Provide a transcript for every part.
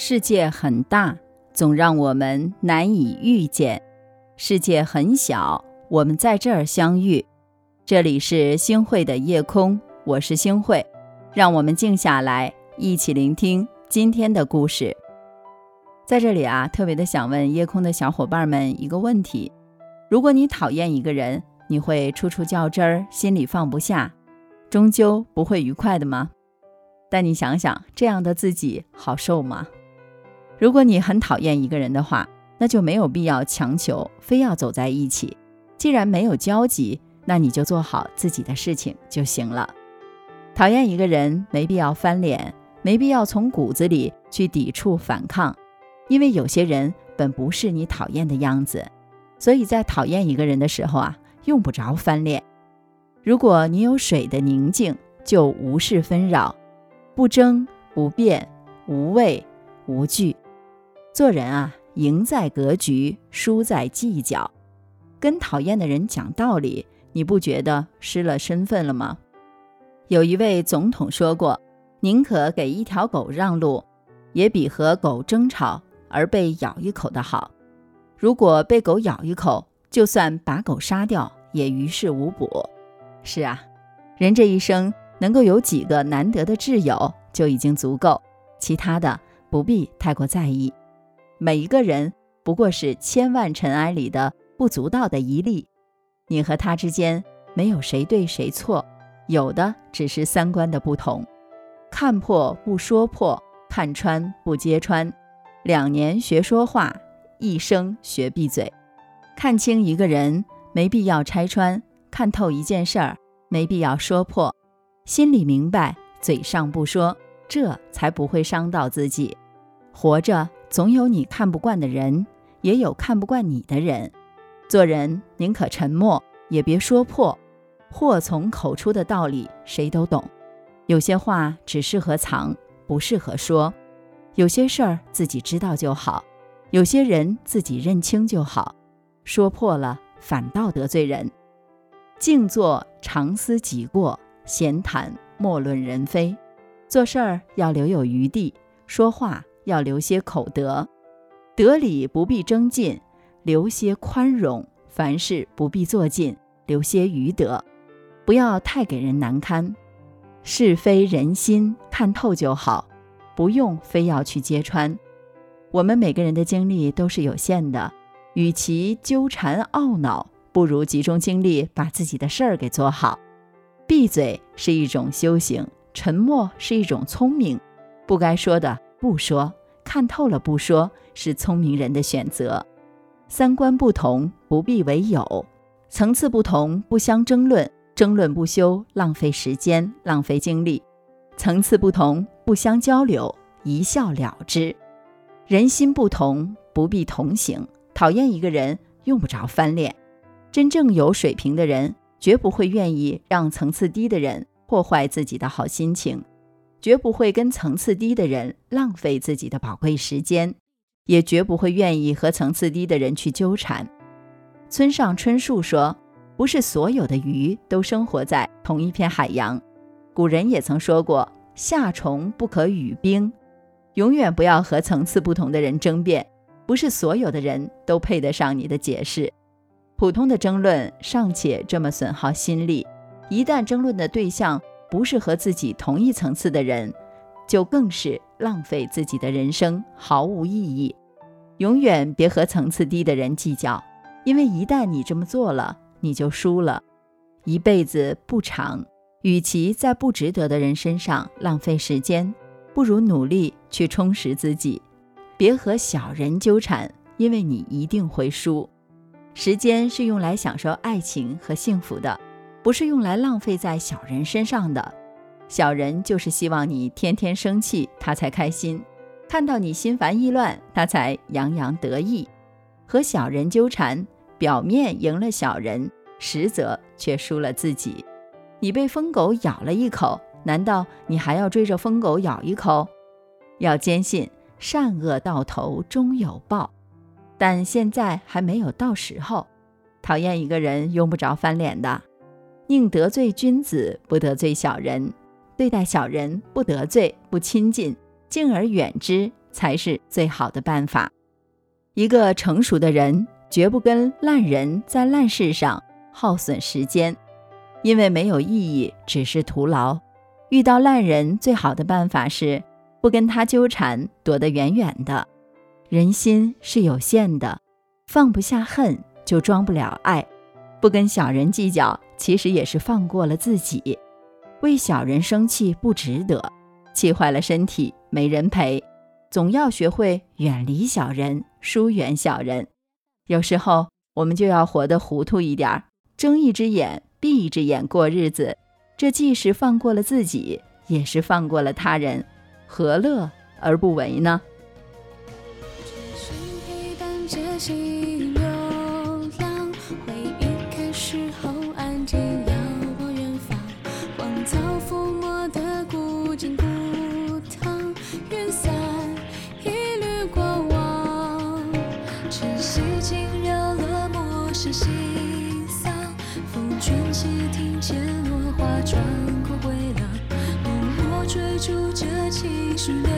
世界很大，总让我们难以遇见；世界很小，我们在这儿相遇。这里是星汇的夜空，我是星汇，让我们静下来，一起聆听今天的故事。在这里啊，特别的想问夜空的小伙伴们一个问题：如果你讨厌一个人，你会处处较真儿，心里放不下，终究不会愉快的吗？但你想想，这样的自己好受吗？如果你很讨厌一个人的话，那就没有必要强求，非要走在一起。既然没有交集，那你就做好自己的事情就行了。讨厌一个人，没必要翻脸，没必要从骨子里去抵触反抗，因为有些人本不是你讨厌的样子。所以在讨厌一个人的时候啊，用不着翻脸。如果你有水的宁静，就无事纷扰，不争不辩，无畏无惧。做人啊，赢在格局，输在计较。跟讨厌的人讲道理，你不觉得失了身份了吗？有一位总统说过：“宁可给一条狗让路，也比和狗争吵而被咬一口的好。如果被狗咬一口，就算把狗杀掉，也于事无补。”是啊，人这一生能够有几个难得的挚友就已经足够，其他的不必太过在意。每一个人不过是千万尘埃里的不足道的一粒，你和他之间没有谁对谁错，有的只是三观的不同。看破不说破，看穿不揭穿。两年学说话，一生学闭嘴。看清一个人没必要拆穿，看透一件事儿没必要说破。心里明白，嘴上不说，这才不会伤到自己。活着。总有你看不惯的人，也有看不惯你的人。做人宁可沉默，也别说破。祸从口出的道理谁都懂。有些话只适合藏，不适合说；有些事儿自己知道就好，有些人自己认清就好。说破了，反倒得罪人。静坐常思己过，闲谈莫论人非。做事儿要留有余地，说话。要留些口德，得理不必争进，留些宽容；凡事不必做尽，留些余德。不要太给人难堪，是非人心看透就好，不用非要去揭穿。我们每个人的精力都是有限的，与其纠缠懊恼，不如集中精力把自己的事儿给做好。闭嘴是一种修行，沉默是一种聪明。不该说的不说。看透了不说，是聪明人的选择。三观不同不必为友，层次不同不相争论，争论不休浪费时间浪费精力。层次不同不相交流，一笑了之。人心不同不必同行，讨厌一个人用不着翻脸。真正有水平的人，绝不会愿意让层次低的人破坏自己的好心情。绝不会跟层次低的人浪费自己的宝贵时间，也绝不会愿意和层次低的人去纠缠。村上春树说：“不是所有的鱼都生活在同一片海洋。”古人也曾说过：“夏虫不可语冰。”永远不要和层次不同的人争辩，不是所有的人都配得上你的解释。普通的争论尚且这么损耗心力，一旦争论的对象，不是和自己同一层次的人，就更是浪费自己的人生，毫无意义。永远别和层次低的人计较，因为一旦你这么做了，你就输了。一辈子不长，与其在不值得的人身上浪费时间，不如努力去充实自己。别和小人纠缠，因为你一定会输。时间是用来享受爱情和幸福的。不是用来浪费在小人身上的，小人就是希望你天天生气，他才开心；看到你心烦意乱，他才洋洋得意。和小人纠缠，表面赢了小人，实则却输了自己。你被疯狗咬了一口，难道你还要追着疯狗咬一口？要坚信善恶到头终有报，但现在还没有到时候。讨厌一个人，用不着翻脸的。宁得罪君子，不得罪小人。对待小人，不得罪，不亲近，敬而远之，才是最好的办法。一个成熟的人绝不跟烂人在烂事上耗损时间，因为没有意义，只是徒劳。遇到烂人，最好的办法是不跟他纠缠，躲得远远的。人心是有限的，放不下恨，就装不了爱。不跟小人计较，其实也是放过了自己。为小人生气不值得，气坏了身体没人陪。总要学会远离小人，疏远小人。有时候我们就要活得糊涂一点，睁一只眼闭一只眼过日子。这既是放过了自己，也是放过了他人，何乐而不为呢？she knows.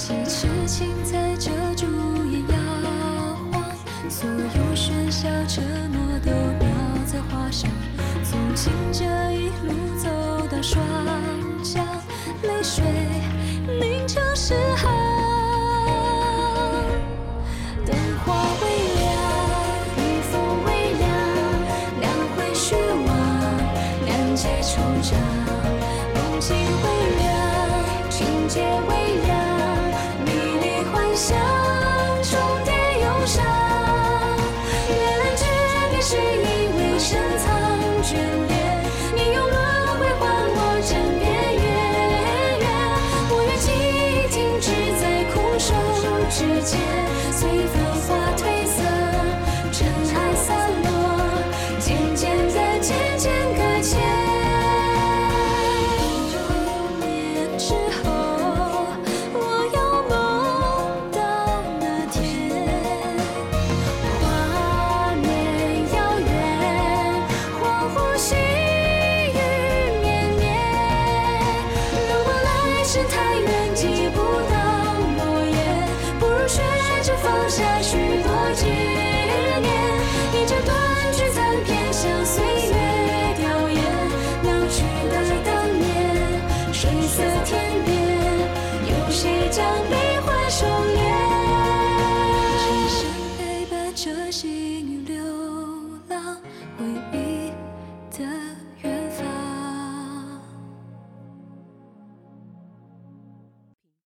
几只青菜遮住眼摇晃所有喧嚣承诺都描在画上从惊蛰一路走到霜降泪水凝成诗行